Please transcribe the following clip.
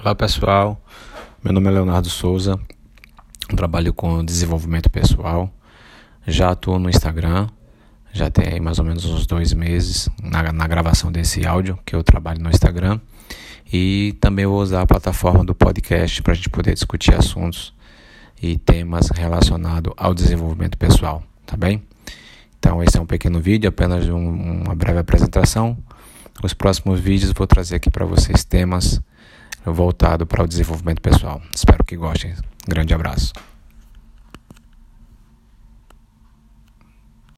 Olá pessoal, meu nome é Leonardo Souza, trabalho com desenvolvimento pessoal, já atuo no Instagram, já tem mais ou menos uns dois meses na, na gravação desse áudio que eu trabalho no Instagram. E também vou usar a plataforma do podcast para a gente poder discutir assuntos e temas relacionados ao desenvolvimento pessoal, tá bem? Então esse é um pequeno vídeo, apenas um, uma breve apresentação. Os próximos vídeos vou trazer aqui para vocês temas voltado para o desenvolvimento pessoal. Espero que gostem. Grande abraço.